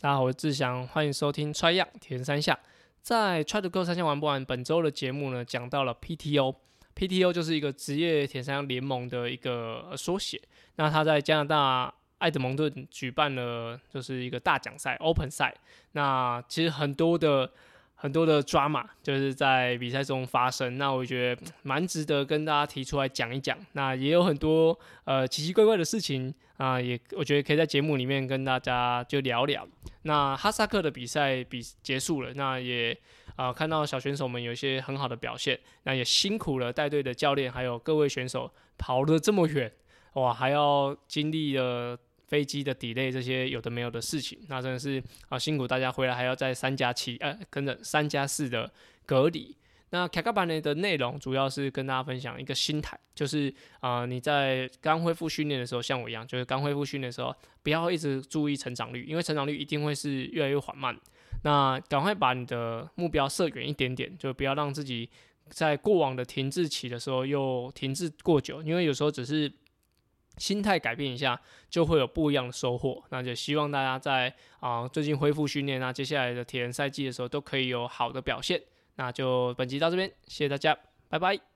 大家好，我是志祥，欢迎收听 Try 样铁人三项。在 Try to Go 三项玩不完，本周的节目呢，讲到了 PTO，PTO 就是一个职业田三联盟的一个缩写。那他在加拿大埃德蒙顿举办了就是一个大奖赛 Open 赛。那其实很多的。很多的 drama 就是在比赛中发生，那我觉得蛮值得跟大家提出来讲一讲。那也有很多呃奇奇怪怪的事情啊、也我觉得可以在节目里面跟大家就聊聊。那哈萨克的比赛比结束了，那也啊、看到小选手们有一些很好的表现，那也辛苦了带队的教练还有各位选手跑了这么远，哇，还要经历了。飞机的 delay 这些有的没有的事情，那真的是啊辛苦大家回来还要在三加七呃跟着三加四的隔离。那卡卡班内的内容主要是跟大家分享一个心态，就是啊、你在刚恢复训练的时候，像我一样，就是刚恢复训练的时候，不要一直注意成长率，因为成长率一定会是越来越缓慢。那赶快把你的目标设远一点点，就不要让自己在过往的停滞期的时候又停滞过久，因为有时候只是。心态改变一下，就会有不一样的收获。那就希望大家在啊、最近恢复训练啊，接下来的铁人赛季的时候都可以有好的表现。那就本集到这边，谢谢大家，拜拜。